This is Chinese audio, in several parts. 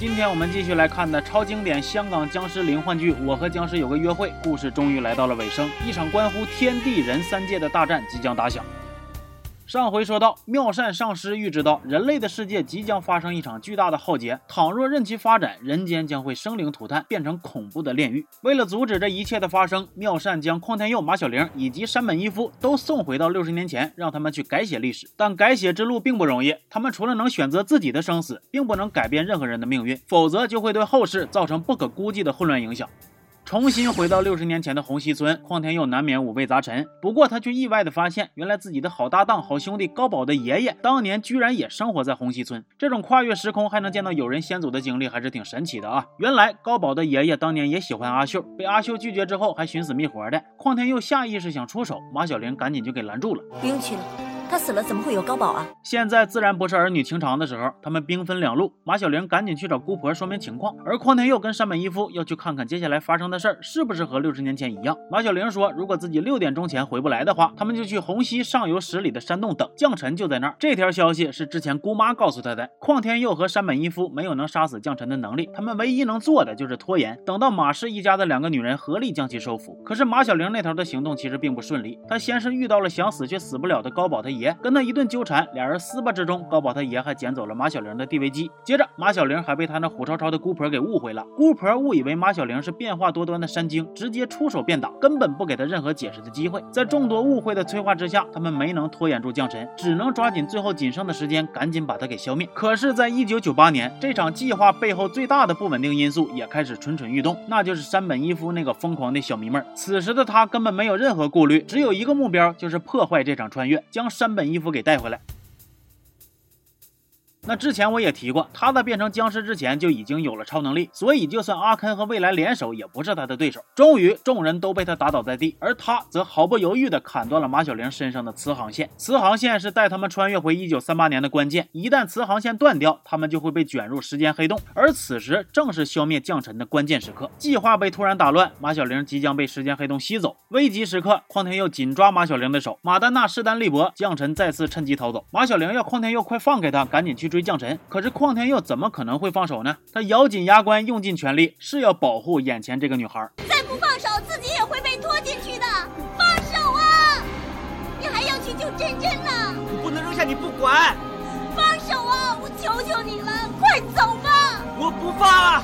今天我们继续来看的超经典香港僵尸灵幻剧《我和僵尸有个约会》，故事终于来到了尾声，一场关乎天地人三界的大战即将打响。上回说到，妙善上师预知到人类的世界即将发生一场巨大的浩劫，倘若任其发展，人间将会生灵涂炭，变成恐怖的炼狱。为了阻止这一切的发生，妙善将邝天佑、马小玲以及山本一夫都送回到六十年前，让他们去改写历史。但改写之路并不容易，他们除了能选择自己的生死，并不能改变任何人的命运，否则就会对后世造成不可估计的混乱影响。重新回到六十年前的红溪村，邝天佑难免五味杂陈。不过他却意外的发现，原来自己的好搭档、好兄弟高宝的爷爷，当年居然也生活在红溪村。这种跨越时空还能见到有人先祖的经历，还是挺神奇的啊！原来高宝的爷爷当年也喜欢阿秀，被阿秀拒绝之后，还寻死觅活的。邝天佑下意识想出手，马小玲赶紧就给拦住了。不用去了。死了，怎么会有高宝啊？现在自然不是儿女情长的时候，他们兵分两路。马小玲赶紧去找姑婆说明情况，而匡天佑跟山本一夫要去看看接下来发生的事儿是不是和六十年前一样。马小玲说，如果自己六点钟前回不来的话，他们就去虹溪上游十里的山洞等，将臣就在那儿。这条消息是之前姑妈告诉他的。匡天佑和山本一夫没有能杀死将臣的能力，他们唯一能做的就是拖延，等到马氏一家的两个女人合力将其收服。可是马小玲那头的行动其实并不顺利，她先是遇到了想死却死不了的高宝他爷，跟他一顿纠。缠，俩人撕巴之中，高宝他爷还捡走了马小玲的地位机。接着，马小玲还被他那虎超超的姑婆给误会了。姑婆误以为马小玲是变化多端的山精，直接出手便打，根本不给他任何解释的机会。在众多误会的催化之下，他们没能拖延住将臣，只能抓紧最后仅剩的时间，赶紧把他给消灭。可是，在一九九八年，这场计划背后最大的不稳定因素也开始蠢蠢欲动，那就是山本一夫那个疯狂的小迷妹。此时的他根本没有任何顾虑，只有一个目标，就是破坏这场穿越，将山本衣服给带回来。那之前我也提过，他在变成僵尸之前就已经有了超能力，所以就算阿肯和未来联手，也不是他的对手。终于，众人都被他打倒在地，而他则毫不犹豫地砍断了马小玲身上的磁航线。磁航线是带他们穿越回一九三八年的关键，一旦磁航线断掉，他们就会被卷入时间黑洞。而此时正是消灭将臣的关键时刻，计划被突然打乱，马小玲即将被时间黑洞吸走。危急时刻，匡天佑紧抓马小玲的手，马丹娜势单力薄，将臣再次趁机逃走。马小玲要匡天佑快放开他，赶紧去。追将臣，可是邝天佑怎么可能会放手呢？他咬紧牙关，用尽全力，是要保护眼前这个女孩。再不放手，自己也会被拖进去的。放手啊！你还要去救真真呢！我不能扔下你不管。放手啊！我求求你了，快走吧！我不放。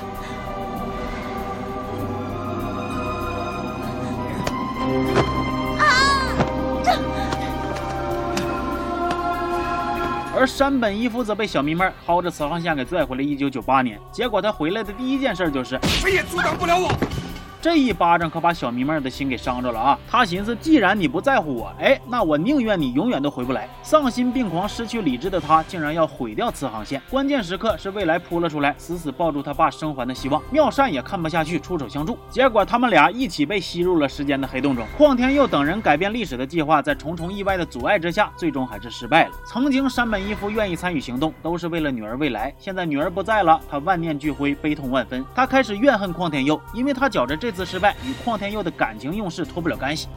而山本一夫则被小迷妹薅着磁航线给拽回了1998年，结果他回来的第一件事就是，谁也阻挡不了我。这一巴掌可把小迷妹的心给伤着了啊！她寻思，既然你不在乎我，哎，那我宁愿你永远都回不来。丧心病狂、失去理智的他，竟然要毁掉磁航线。关键时刻是未来扑了出来，死死抱住他爸生还的希望。妙善也看不下去，出手相助。结果他们俩一起被吸入了时间的黑洞中。邝天佑等人改变历史的计划，在重重意外的阻碍之下，最终还是失败了。曾经山本一夫愿意参与行动，都是为了女儿未来。现在女儿不在了，他万念俱灰，悲痛万分。他开始怨恨邝天佑，因为他觉着这。次失败与邝天佑的感情用事脱不了干系，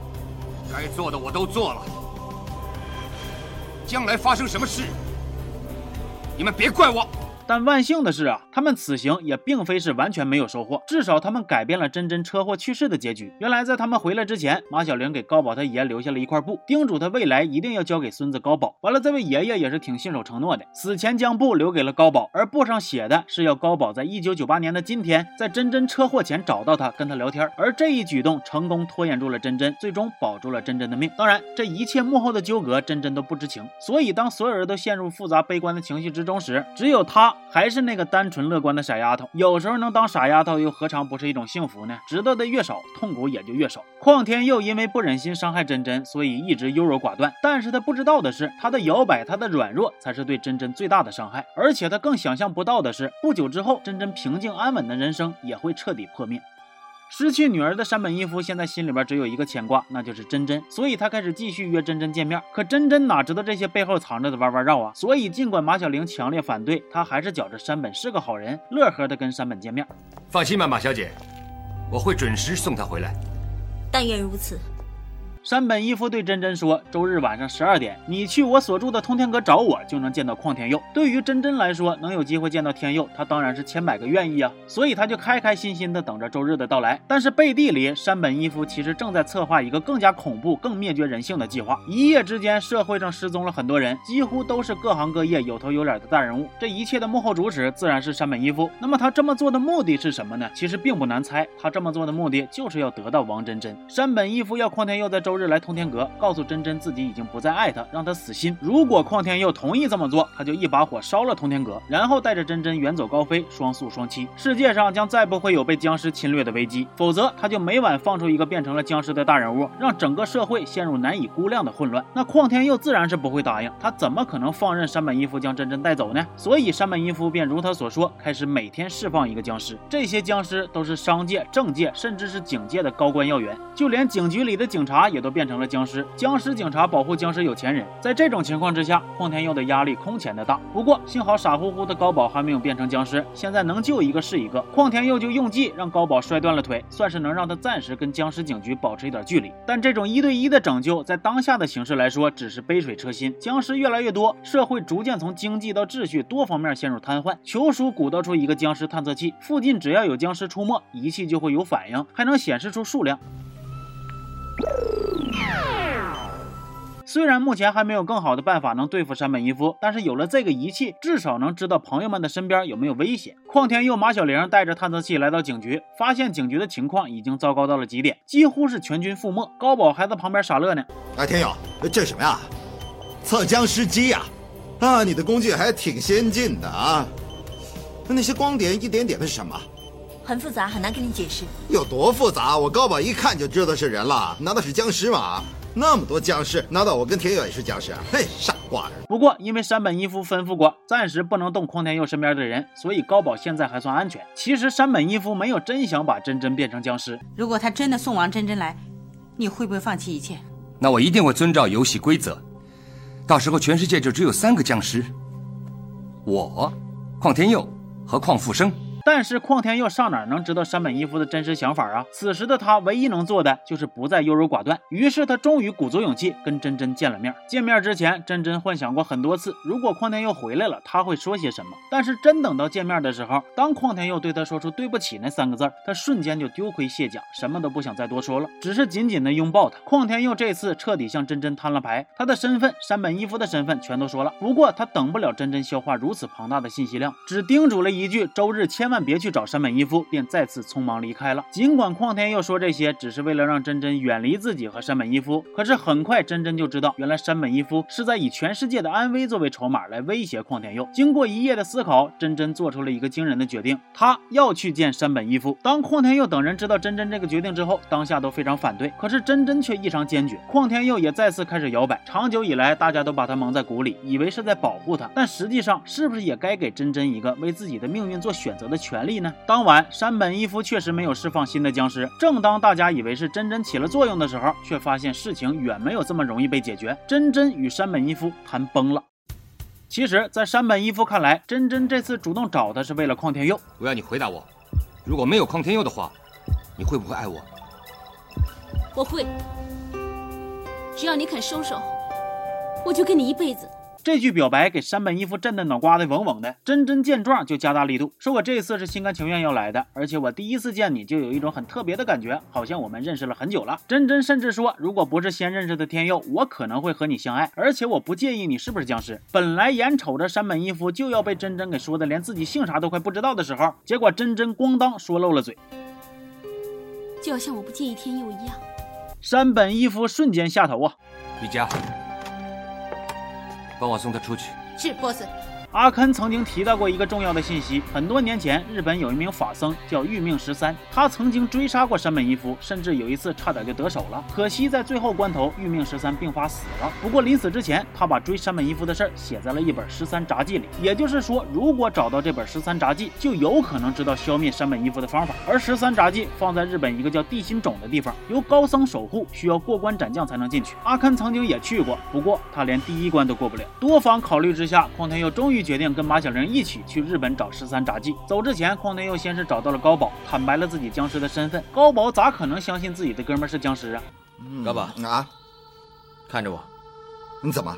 该做的我都做了，将来发生什么事，你们别怪我。但万幸的是啊，他们此行也并非是完全没有收获，至少他们改变了真真车祸去世的结局。原来在他们回来之前，马小玲给高宝他爷留下了一块布，叮嘱他未来一定要交给孙子高宝。完了，这位爷爷也是挺信守承诺的，死前将布留给了高宝，而布上写的是要高宝在一九九八年的今天，在真真车祸前找到他，跟他聊天。而这一举动成功拖延住了真真，最终保住了真真的命。当然，这一切幕后的纠葛，真真都不知情。所以，当所有人都陷入复杂悲观的情绪之中时，只有他。还是那个单纯乐观的傻丫头，有时候能当傻丫头，又何尝不是一种幸福呢？知道的越少，痛苦也就越少。邝天佑因为不忍心伤害真真，所以一直优柔寡断。但是他不知道的是，他的摇摆，他的软弱，才是对真真最大的伤害。而且他更想象不到的是，不久之后，真真平静安稳的人生也会彻底破灭。失去女儿的山本一夫现在心里边只有一个牵挂，那就是真真，所以他开始继续约真真见面。可真真哪知道这些背后藏着的弯弯绕啊？所以尽管马小玲强烈反对，他还是觉着山本是个好人，乐呵的跟山本见面。放心吧，马小姐，我会准时送她回来。但愿如此。山本一夫对真真说：“周日晚上十二点，你去我所住的通天阁找我，就能见到旷天佑。”对于真真来说，能有机会见到天佑，他当然是千百个愿意啊！所以他就开开心心的等着周日的到来。但是背地里，山本一夫其实正在策划一个更加恐怖、更灭绝人性的计划。一夜之间，社会上失踪了很多人，几乎都是各行各业有头有脸的大人物。这一切的幕后主使自然是山本一夫。那么他这么做的目的是什么呢？其实并不难猜，他这么做的目的就是要得到王真真。山本一夫要旷天佑在周日来通天阁，告诉真真自己已经不再爱他，让他死心。如果旷天佑同意这么做，他就一把火烧了通天阁，然后带着真真远走高飞，双宿双栖，世界上将再不会有被僵尸侵略的危机。否则，他就每晚放出一个变成了僵尸的大人物，让整个社会陷入难以估量的混乱。那旷天佑自然是不会答应，他怎么可能放任山本一夫将真真带走呢？所以山本一夫便如他所说，开始每天释放一个僵尸。这些僵尸都是商界、政界，甚至是警界的高官要员，就连警局里的警察也也都变成了僵尸。僵尸警察保护僵尸有钱人，在这种情况之下，旷天佑的压力空前的大。不过幸好傻乎乎的高宝还没有变成僵尸，现在能救一个是一个。旷天佑就用计让高宝摔断了腿，算是能让他暂时跟僵尸警局保持一点距离。但这种一对一的拯救，在当下的形势来说，只是杯水车薪。僵尸越来越多，社会逐渐从经济到秩序多方面陷入瘫痪。球叔鼓捣出一个僵尸探测器，附近只要有僵尸出没，仪器就会有反应，还能显示出数量。虽然目前还没有更好的办法能对付山本一夫，但是有了这个仪器，至少能知道朋友们的身边有没有危险。况天佑、马小玲带着探测器来到警局，发现警局的情况已经糟糕到了极点，几乎是全军覆没。高宝还在旁边傻乐呢。哎，天佑，这是什么呀？测僵尸机呀！啊，你的工具还挺先进的啊。那那些光点一点点的是什么？很复杂，很难跟你解释。有多复杂？我高宝一看就知道是人了，难道是僵尸吗？那么多僵尸，难道我跟田佑也是僵尸啊？嘿，傻瓜！不过因为山本一夫吩咐过，暂时不能动空天佑身边的人，所以高宝现在还算安全。其实山本一夫没有真想把真真变成僵尸。如果他真的送王真真来，你会不会放弃一切？那我一定会遵照游戏规则。到时候全世界就只有三个僵尸：我、邝天佑和邝复生。但是邝天佑上哪能知道山本一夫的真实想法啊？此时的他唯一能做的就是不再优柔寡断。于是他终于鼓足勇气跟真真见了面。见面之前，真真幻想过很多次，如果邝天佑回来了，他会说些什么。但是真等到见面的时候，当邝天佑对他说出对不起那三个字，他瞬间就丢盔卸甲，什么都不想再多说了，只是紧紧的拥抱他。邝天佑这次彻底向真真摊了牌，他的身份、山本一夫的身份全都说了。不过他等不了真真消化如此庞大的信息量，只叮嘱了一句：周日千千万别去找山本一夫，便再次匆忙离开了。尽管邝天佑说这些只是为了让真真远离自己和山本一夫，可是很快真真就知道，原来山本一夫是在以全世界的安危作为筹码来威胁邝天佑。经过一夜的思考，真真做出了一个惊人的决定，他要去见山本一夫。当邝天佑等人知道真真这个决定之后，当下都非常反对，可是真真却异常坚决。邝天佑也再次开始摇摆。长久以来，大家都把他蒙在鼓里，以为是在保护他，但实际上，是不是也该给真真一个为自己的命运做选择的权利呢？当晚，山本一夫确实没有释放新的僵尸。正当大家以为是真真起了作用的时候，却发现事情远没有这么容易被解决。真真与山本一夫谈崩了。其实，在山本一夫看来，真真这次主动找他是为了邝天佑。我要你回答我，如果没有邝天佑的话，你会不会爱我？我会，只要你肯收手，我就跟你一辈子。这句表白给山本一夫震得脑瓜子嗡嗡的。真真见状就加大力度，说我这次是心甘情愿要来的，而且我第一次见你就有一种很特别的感觉，好像我们认识了很久了。真真甚至说，如果不是先认识的天佑，我可能会和你相爱，而且我不介意你是不是僵尸。本来眼瞅着山本一夫就要被真真给说的连自己姓啥都快不知道的时候，结果真真咣当说漏了嘴，就要像我不介意天佑一样。山本一夫瞬间下头啊！瑜伽。帮我送他出去。是，boss。阿肯曾经提到过一个重要的信息：很多年前，日本有一名法僧叫玉命十三，他曾经追杀过山本一夫，甚至有一次差点就得手了。可惜在最后关头，玉命十三病发死了。不过临死之前，他把追山本一夫的事儿写在了一本《十三札记》里。也就是说，如果找到这本《十三札记》，就有可能知道消灭山本一夫的方法。而《十三札记》放在日本一个叫地心冢的地方，由高僧守护，需要过关斩将才能进去。阿肯曾经也去过，不过他连第一关都过不了。多方考虑之下，匡天佑终于决定跟马小玲一起去日本找十三札记。走之前，匡天佑先是找到了高宝，坦白了自己僵尸的身份。高宝咋可能相信自己的哥们是僵尸啊？高宝啊，看着我，你怎么？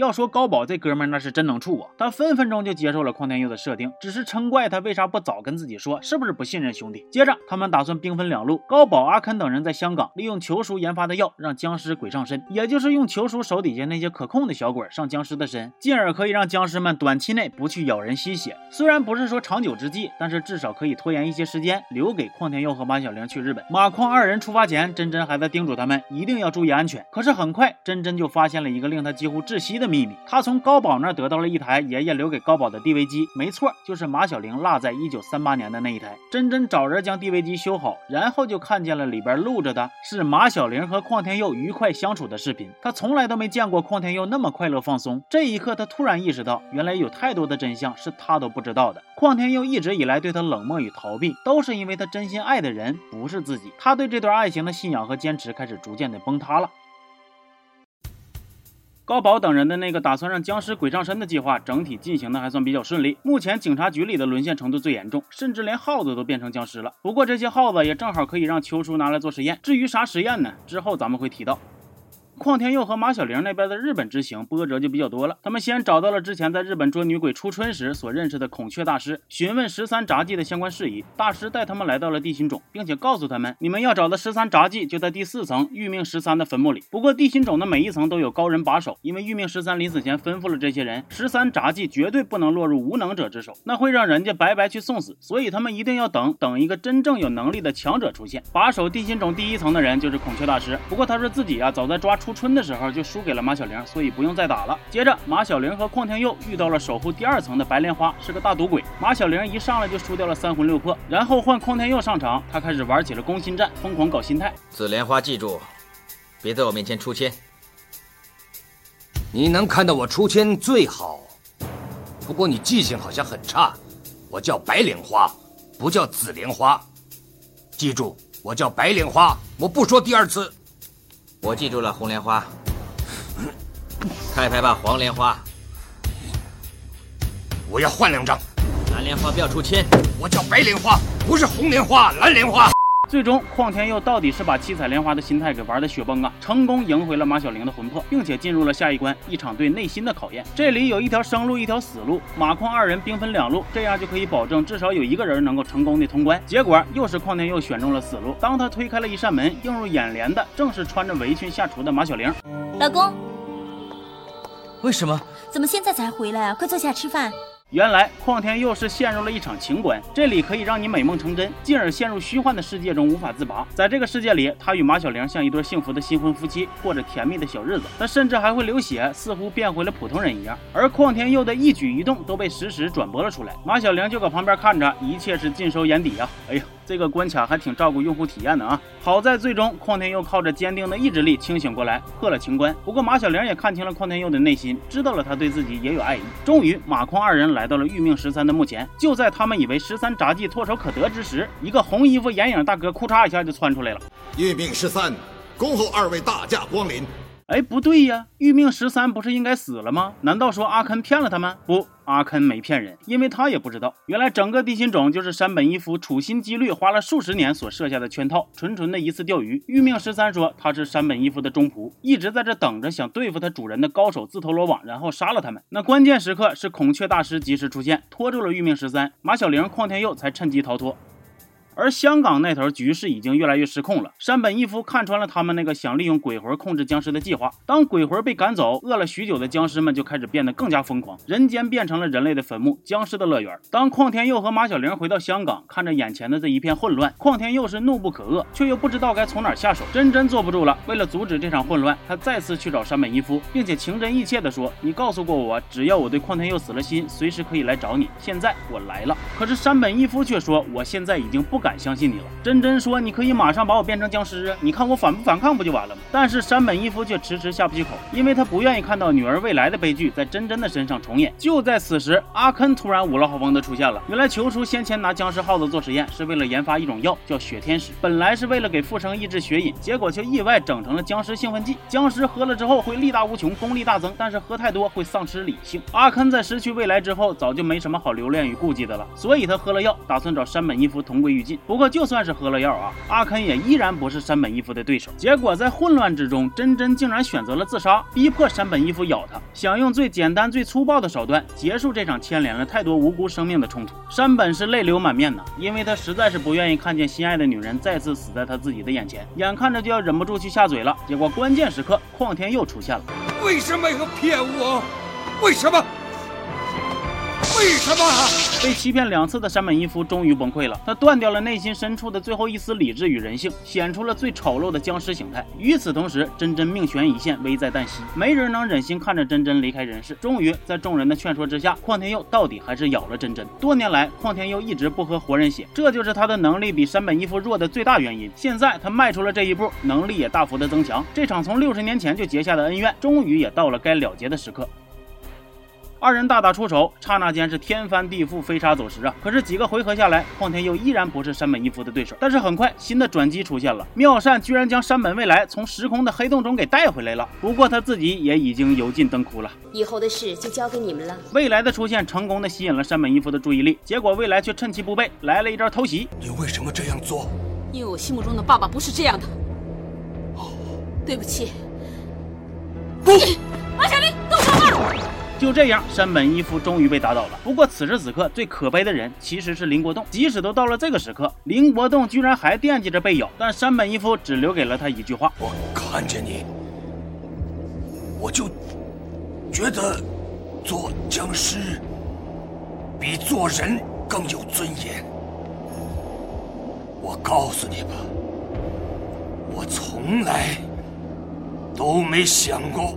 要说高宝这哥们儿那是真能处啊，他分分钟就接受了邝天佑的设定，只是嗔怪他为啥不早跟自己说，是不是不信任兄弟？接着他们打算兵分两路，高宝、阿肯等人在香港利用球叔研发的药让僵尸鬼上身，也就是用球叔手底下那些可控的小鬼上僵尸的身，进而可以让僵尸们短期内不去咬人吸血。虽然不是说长久之计，但是至少可以拖延一些时间，留给邝天佑和马小玲去日本。马邝二人出发前，真真还在叮嘱他们一定要注意安全。可是很快，真真就发现了一个令他几乎窒息的秘密，他从高宝那儿得到了一台爷爷留给高宝的 DV 机，没错，就是马小玲落在一九三八年的那一台。真真找人将 DV 机修好，然后就看见了里边录着的是马小玲和邝天佑愉快相处的视频。他从来都没见过邝天佑那么快乐放松。这一刻，他突然意识到，原来有太多的真相是他都不知道的。邝天佑一直以来对他冷漠与逃避，都是因为他真心爱的人不是自己。他对这段爱情的信仰和坚持开始逐渐的崩塌了。高宝等人的那个打算让僵尸鬼上身的计划，整体进行的还算比较顺利。目前警察局里的沦陷程度最严重，甚至连耗子都变成僵尸了。不过这些耗子也正好可以让秋叔拿来做实验。至于啥实验呢？之后咱们会提到。邝天佑和马小玲那边的日本之行波折就比较多了。他们先找到了之前在日本捉女鬼初春时所认识的孔雀大师，询问十三札记的相关事宜。大师带他们来到了地心冢，并且告诉他们，你们要找的十三札记就在第四层玉命十三的坟墓里。不过地心冢的每一层都有高人把守，因为玉命十三临死前吩咐了这些人，十三札记绝对不能落入无能者之手，那会让人家白白去送死。所以他们一定要等等一个真正有能力的强者出现。把守地心冢第一层的人就是孔雀大师。不过他说自己啊，早在抓初春的时候就。输给了马小玲，所以不用再打了。接着，马小玲和邝天佑遇到了守护第二层的白莲花，是个大赌鬼。马小玲一上来就输掉了三魂六魄，然后换邝天佑上场，他开始玩起了攻心战，疯狂搞心态。紫莲花，记住，别在我面前出千。你能看到我出千最好，不过你记性好像很差。我叫白莲花，不叫紫莲花。记住，我叫白莲花，我不说第二次。我记住了，红莲花。开牌吧，黄莲花！我要换两张。蓝莲花不要出千。我叫白莲花，不是红莲花、蓝莲花。最终，邝天佑到底是把七彩莲花的心态给玩的雪崩啊，成功赢回了马小玲的魂魄，并且进入了下一关，一场对内心的考验。这里有一条生路，一条死路，马邝二人兵分两路，这样就可以保证至少有一个人能够成功的通关。结果又是邝天佑选中了死路。当他推开了一扇门，映入眼帘的正是穿着围裙下厨的马小玲。老公，为什么？怎么现在才回来啊？快坐下吃饭。原来邝天佑是陷入了一场情关，这里可以让你美梦成真，进而陷入虚幻的世界中无法自拔。在这个世界里，他与马小玲像一对幸福的新婚夫妻，过着甜蜜的小日子。他甚至还会流血，似乎变回了普通人一样。而邝天佑的一举一动都被实时转播了出来，马小玲就搁旁边看着，一切是尽收眼底啊。哎呀！这个关卡还挺照顾用户体验的啊！好在最终邝天佑靠着坚定的意志力清醒过来，破了情关。不过马小玲也看清了邝天佑的内心，知道了他对自己也有爱意。终于，马邝二人来到了玉命十三的墓前。就在他们以为十三杂技唾手可得之时，一个红衣服眼影大哥库嚓一下就窜出来了。玉命十三，恭候二位大驾光临。哎，不对呀，玉命十三不是应该死了吗？难道说阿肯骗了他们？不。阿肯没骗人，因为他也不知道，原来整个地心种就是山本一夫处心积虑花了数十年所设下的圈套，纯纯的一次钓鱼。玉命十三说他是山本一夫的忠仆，一直在这等着想对付他主人的高手自投罗网，然后杀了他们。那关键时刻是孔雀大师及时出现，拖住了玉命十三，马小玲、邝天佑才趁机逃脱。而香港那头局势已经越来越失控了。山本一夫看穿了他们那个想利用鬼魂控制僵尸的计划。当鬼魂被赶走，饿了许久的僵尸们就开始变得更加疯狂，人间变成了人类的坟墓，僵尸的乐园。当邝天佑和马小玲回到香港，看着眼前的这一片混乱，邝天佑是怒不可遏，却又不知道该从哪下手。真真坐不住了，为了阻止这场混乱，他再次去找山本一夫，并且情真意切地说：“你告诉过我，只要我对邝天佑死了心，随时可以来找你。现在我来了。”可是山本一夫却说：“我现在已经不敢。”敢相信你了。真真说你可以马上把我变成僵尸啊，你看我反不反抗不就完了吗？但是山本一夫却迟迟下不去口，因为他不愿意看到女儿未来的悲剧在真真的身上重演。就在此时，阿肯突然五了好风的出现了。原来球叔先前拿僵尸耗子做实验，是为了研发一种药，叫血天使。本来是为了给复生抑制血瘾，结果却意外整成了僵尸兴奋剂。僵尸喝了之后会力大无穷，功力大增，但是喝太多会丧失理性。阿肯在失去未来之后，早就没什么好留恋与顾忌的了，所以他喝了药，打算找山本一夫同归于尽。不过就算是喝了药啊，阿肯也依然不是山本一夫的对手。结果在混乱之中，真真竟然选择了自杀，逼迫山本一夫咬他，想用最简单、最粗暴的手段结束这场牵连了太多无辜生命的冲突。山本是泪流满面呐，因为他实在是不愿意看见心爱的女人再次死在他自己的眼前，眼看着就要忍不住去下嘴了。结果关键时刻，况天佑出现了。为什么要骗我？为什么？为什么？被欺骗两次的山本一夫终于崩溃了，他断掉了内心深处的最后一丝理智与人性，显出了最丑陋的僵尸形态。与此同时，真真命悬一线，危在旦夕，没人能忍心看着真真离开人世。终于，在众人的劝说之下，况天佑到底还是咬了真真。多年来，况天佑一直不喝活人血，这就是他的能力比山本一夫弱的最大原因。现在他迈出了这一步，能力也大幅的增强。这场从六十年前就结下的恩怨，终于也到了该了结的时刻。二人大打出手，刹那间是天翻地覆、飞沙走石啊！可是几个回合下来，况天佑依然不是山本一夫的对手。但是很快，新的转机出现了，妙善居然将山本未来从时空的黑洞中给带回来了。不过他自己也已经油尽灯枯了，以后的事就交给你们了。未来的出现成功的吸引了山本一夫的注意力，结果未来却趁其不备来了一招偷袭。你为什么这样做？因为我心目中的爸爸不是这样的。哦对不起。不，马小玲，动手吧！就这样，山本一夫终于被打倒了。不过此时此刻，最可悲的人其实是林国栋。即使都到了这个时刻，林国栋居然还惦记着被咬，但山本一夫只留给了他一句话：我看见你，我就觉得做僵尸比做人更有尊严。我告诉你吧，我从来都没想过。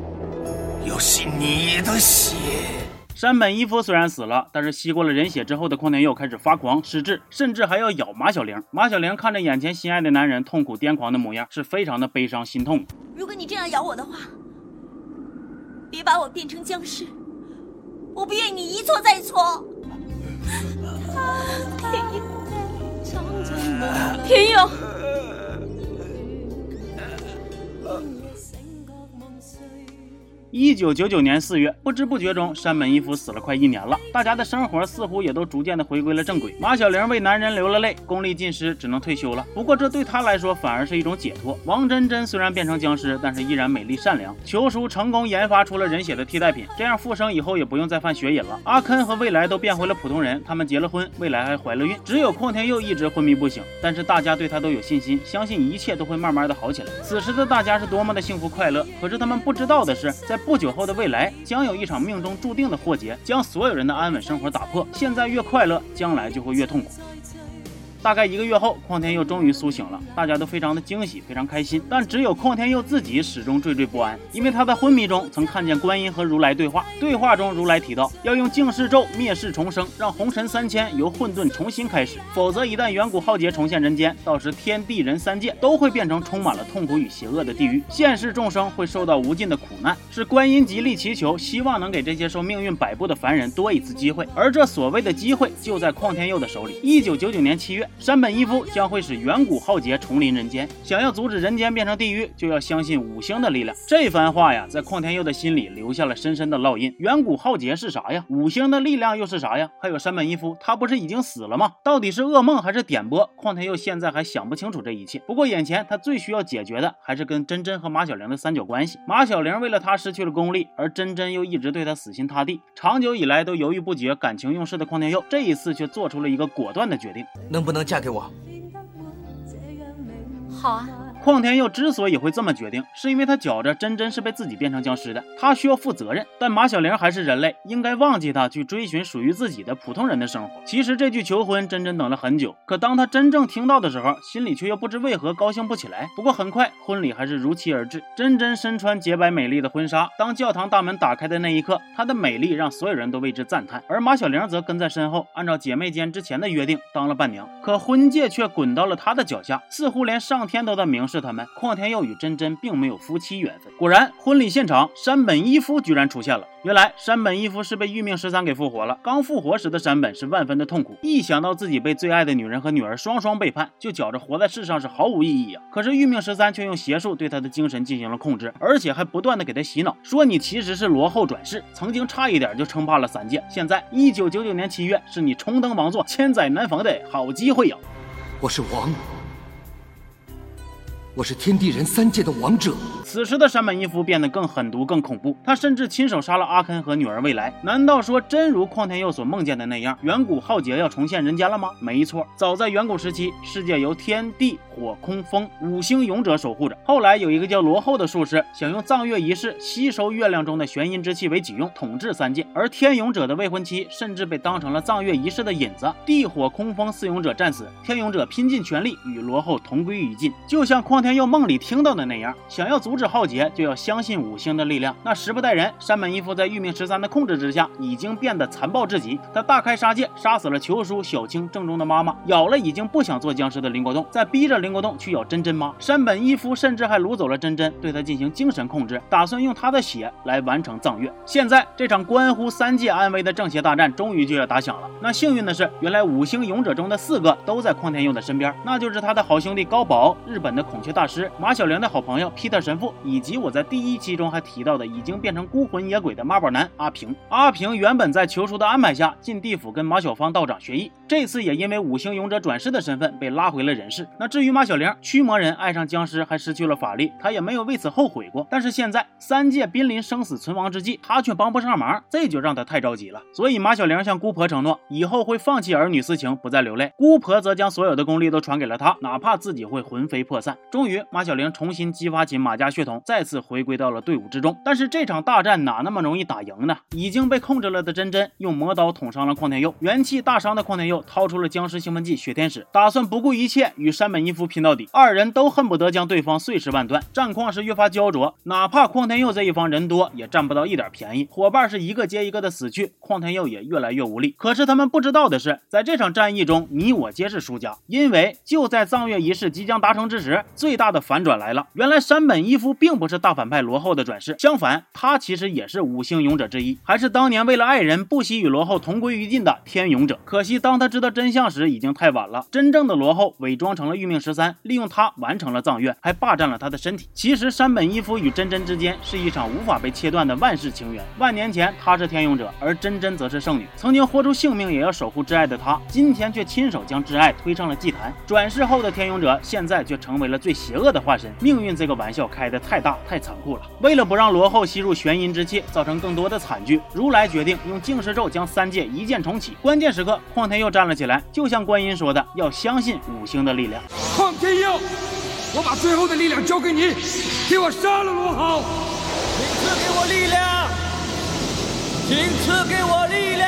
要吸你的血。山本一夫虽然死了，但是吸过了人血之后的况天佑开始发狂失智，甚至还要咬马小玲。马小玲看着眼前心爱的男人痛苦癫狂的模样，是非常的悲伤心痛。如果你这样咬我的话，别把我变成僵尸，我不愿意你一错再错。天佑，天佑。一九九九年四月，不知不觉中，山本一夫死了快一年了。大家的生活似乎也都逐渐的回归了正轨。马小玲为男人流了泪，功力尽失，只能退休了。不过这对她来说反而是一种解脱。王真真虽然变成僵尸，但是依然美丽善良。球叔成功研发出了人血的替代品，这样复生以后也不用再犯血瘾了。阿坑和未来都变回了普通人，他们结了婚，未来还怀了孕。只有况天佑一直昏迷不醒，但是大家对他都有信心，相信一切都会慢慢的好起来。此时的大家是多么的幸福快乐，可是他们不知道的是，在不久后的未来，将有一场命中注定的祸劫，将所有人的安稳生活打破。现在越快乐，将来就会越痛苦。大概一个月后，况天佑终于苏醒了，大家都非常的惊喜，非常开心。但只有况天佑自己始终惴惴不安，因为他在昏迷中曾看见观音和如来对话。对话中，如来提到要用净世咒灭世重生，让红尘三千由混沌重新开始，否则一旦远古浩劫重现人间，到时天地人三界都会变成充满了痛苦与邪恶的地狱，现世众生会受到无尽的苦难。是观音极力祈求，希望能给这些受命运摆布的凡人多一次机会，而这所谓的机会就在况天佑的手里。一九九九年七月。山本一夫将会使远古浩劫重临人间。想要阻止人间变成地狱，就要相信五行的力量。这番话呀，在况天佑的心里留下了深深的烙印。远古浩劫是啥呀？五行的力量又是啥呀？还有山本一夫，他不是已经死了吗？到底是噩梦还是点播？况天佑现在还想不清楚这一切。不过眼前他最需要解决的，还是跟真真和马小玲的三角关系。马小玲为了他失去了功力，而真真又一直对他死心塌地。长久以来都犹豫不决、感情用事的况天佑，这一次却做出了一个果断的决定：能不能嫁给我？好啊，况天佑之所以会这么决定，是因为他觉着真真是被自己变成僵尸的，他需要负责任。但马小玲还是人类，应该忘记他，去追寻属于自己的普通人的生活。其实这句求婚，真真等了很久，可当他真正听到的时候，心里却又不知为何高兴不起来。不过很快，婚礼还是如期而至。真真身穿洁白美丽的婚纱，当教堂大门打开的那一刻，她的美丽让所有人都为之赞叹。而马小玲则跟在身后，按照姐妹间之前的约定当了伴娘。可婚戒却滚到了她的脚下，似乎连上天都在明示是他们，况天佑与真真并没有夫妻缘分。果然，婚礼现场，山本一夫居然出现了。原来山本一夫是被玉命十三给复活了。刚复活时的山本是万分的痛苦，一想到自己被最爱的女人和女儿双双背叛，就觉着活在世上是毫无意义啊。可是玉命十三却用邪术对他的精神进行了控制，而且还不断的给他洗脑，说你其实是罗后转世，曾经差一点就称霸了三界。现在一九九九年七月是你重登王座、千载难逢的好机会呀！我是王。我是天地人三界的王者。此时的山本一夫变得更狠毒、更恐怖，他甚至亲手杀了阿肯和女儿未来。难道说真如况天佑所梦见的那样，远古浩劫要重现人间了吗？没错，早在远古时期，世界由天地火空风五星勇者守护着。后来有一个叫罗后的术士，想用藏月仪式吸收月亮中的玄阴之气为己用，统治三界。而天勇者的未婚妻甚至被当成了藏月仪式的引子。地火空风四勇者战死，天勇者拼尽全力与罗后同归于尽，就像况天佑梦里听到的那样，想要阻止是浩劫，就要相信五星的力量。那时不待人，山本一夫在玉命十三的控制之下，已经变得残暴至极。他大开杀戒，杀死了球叔、小青、正中的妈妈，咬了已经不想做僵尸的林国栋，再逼着林国栋去咬真真妈。山本一夫甚至还掳走了真真，对他进行精神控制，打算用他的血来完成藏月。现在这场关乎三界安危的正邪大战终于就要打响了。那幸运的是，原来五星勇者中的四个都在况天佑的身边，那就是他的好兄弟高宝、日本的孔雀大师。马小玲的好朋友皮特神父，以及我在第一期中还提到的已经变成孤魂野鬼的妈宝男阿平。阿平原本在求叔的安排下进地府跟马小芳道长学艺，这次也因为五星勇者转世的身份被拉回了人世。那至于马小玲，驱魔人爱上僵尸还失去了法力，他也没有为此后悔过。但是现在三界濒临生死存亡之际，他却帮不上忙，这就让他太着急了。所以马小玲向姑婆承诺，以后会放弃儿女私情，不再流泪。姑婆则将所有的功力都传给了他，哪怕自己会魂飞魄散。终于，马小玲重新激发起马家血统，再次回归到了队伍之中。但是这场大战哪那么容易打赢呢？已经被控制了的真真用魔刀捅伤了况天佑，元气大伤的况天佑掏出了僵尸兴奋剂血天使，打算不顾一切与山本一夫拼到底。二人都恨不得将对方碎尸万段，战况是越发焦灼。哪怕况天佑这一方人多，也占不到一点便宜。伙伴是一个接一个的死去，况天佑也越来越无力。可是他们不知道的是，在这场战役中，你我皆是输家，因为就在藏月仪式即将达成之时，最大的反转来了。原来山本一夫夫并不是大反派罗后的转世，相反，他其实也是五星勇者之一，还是当年为了爱人不惜与罗后同归于尽的天勇者。可惜当他知道真相时，已经太晚了。真正的罗后伪装成了玉命十三，利用他完成了葬月，还霸占了他的身体。其实山本一夫与真真之间是一场无法被切断的万世情缘。万年前他是天勇者，而真真则是圣女，曾经豁出性命也要守护挚爱的他，今天却亲手将挚爱推上了祭坛。转世后的天勇者，现在却成为了最邪恶的化身。命运这个玩笑开得太大太残酷了。为了不让罗后吸入玄阴之气，造成更多的惨剧，如来决定用净世咒将三界一键重启。关键时刻，况天佑站了起来，就像观音说的，要相信五星的力量。况天佑，我把最后的力量交给你，给我杀了罗浩！请赐给我力量，请赐给我力量。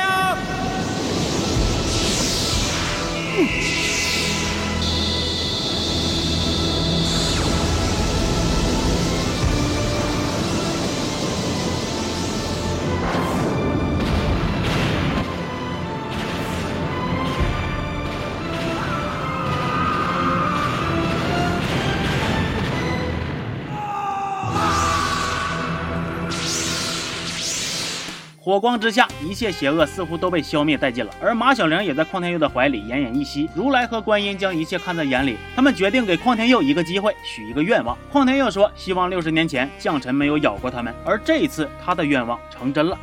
火光之下，一切邪恶似乎都被消灭殆尽了。而马小玲也在邝天佑的怀里奄奄一息。如来和观音将一切看在眼里，他们决定给邝天佑一个机会，许一个愿望。邝天佑说：“希望六十年前将臣没有咬过他们。”而这一次，他的愿望成真了。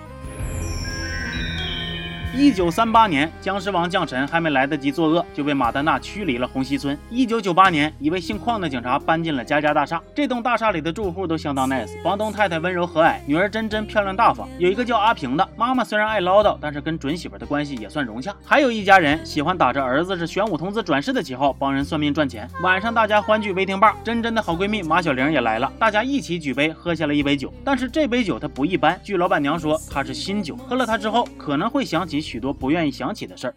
一九三八年，僵尸王将臣还没来得及作恶，就被马丹娜驱离了红溪村。一九九八年，一位姓邝的警察搬进了佳佳大厦。这栋大厦里的住户都相当 nice，房东太太温柔和蔼，女儿真真漂亮大方。有一个叫阿平的，妈妈虽然爱唠叨，但是跟准媳妇的关系也算融洽。还有一家人喜欢打着儿子是玄武童子转世的旗号帮人算命赚钱。晚上大家欢聚微听吧，真真的好闺蜜马小玲也来了，大家一起举杯喝下了一杯酒。但是这杯酒它不一般，据老板娘说，它是新酒，喝了它之后可能会想起。许多不愿意想起的事儿。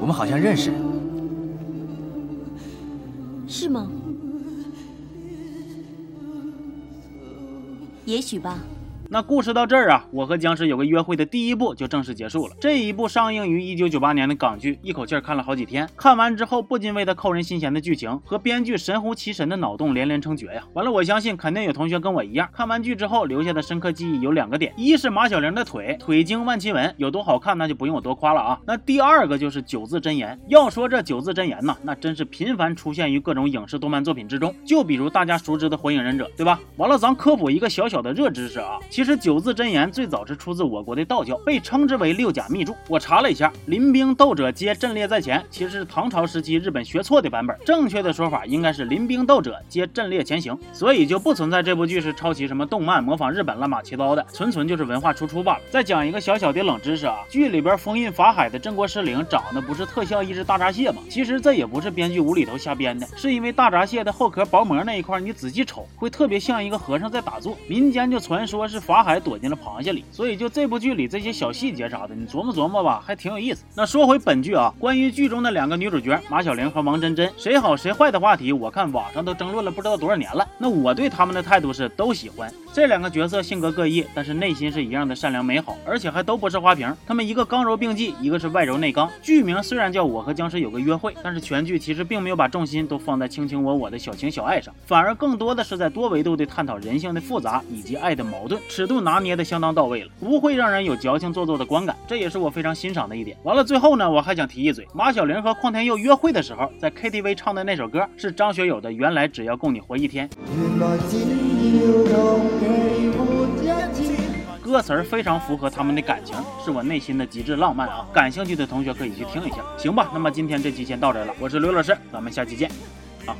我们好像认识，是吗？也许吧。那故事到这儿啊，我和僵尸有个约会的第一部就正式结束了。这一部上映于一九九八年的港剧，一口气看了好几天。看完之后，不禁为他扣人心弦的剧情和编剧神乎其神的脑洞连连称绝呀。完了，我相信肯定有同学跟我一样，看完剧之后留下的深刻记忆有两个点：一是马小玲的腿，腿精万奇文有多好看，那就不用我多夸了啊。那第二个就是九字真言。要说这九字真言呢，那真是频繁出现于各种影视动漫作品之中。就比如大家熟知的火影忍者，对吧？完了，咱科普一个小小的热知识啊。其实九字真言最早是出自我国的道教，被称之为六甲秘著。我查了一下，临兵斗者皆阵列在前，其实是唐朝时期日本学错的版本。正确的说法应该是临兵斗者皆阵列前行，所以就不存在这部剧是抄袭什么动漫、模仿日本乱码七糟的，纯纯就是文化输出罢了。再讲一个小小的冷知识啊，剧里边封印法海的镇国师灵长得不是特效一只大闸蟹吗？其实这也不是编剧无厘头瞎编的，是因为大闸蟹的后壳薄膜那一块，你仔细瞅会特别像一个和尚在打坐。民间就传说是法海。躲进了螃蟹里，所以就这部剧里这些小细节啥的，你琢磨琢磨吧，还挺有意思。那说回本剧啊，关于剧中的两个女主角马小玲和王真真谁好谁坏的话题，我看网上都争论了不知道多少年了。那我对他们的态度是都喜欢。这两个角色性格各异，但是内心是一样的善良美好，而且还都不是花瓶。他们一个刚柔并济，一个是外柔内刚。剧名虽然叫我和僵尸有个约会，但是全剧其实并没有把重心都放在卿卿我我的小情小爱上，反而更多的是在多维度的探讨人性的复杂以及爱的矛盾，尺度拿。捏的相当到位了，不会让人有矫情做作的观感，这也是我非常欣赏的一点。完了，最后呢，我还想提一嘴，马小玲和邝天佑约会的时候，在 KTV 唱的那首歌是张学友的《原来只要够你活一天》，歌词儿非常符合他们的感情，是我内心的极致浪漫啊！感兴趣的同学可以去听一下，行吧？那么今天这期先到这了，我是刘老师，咱们下期见，啊。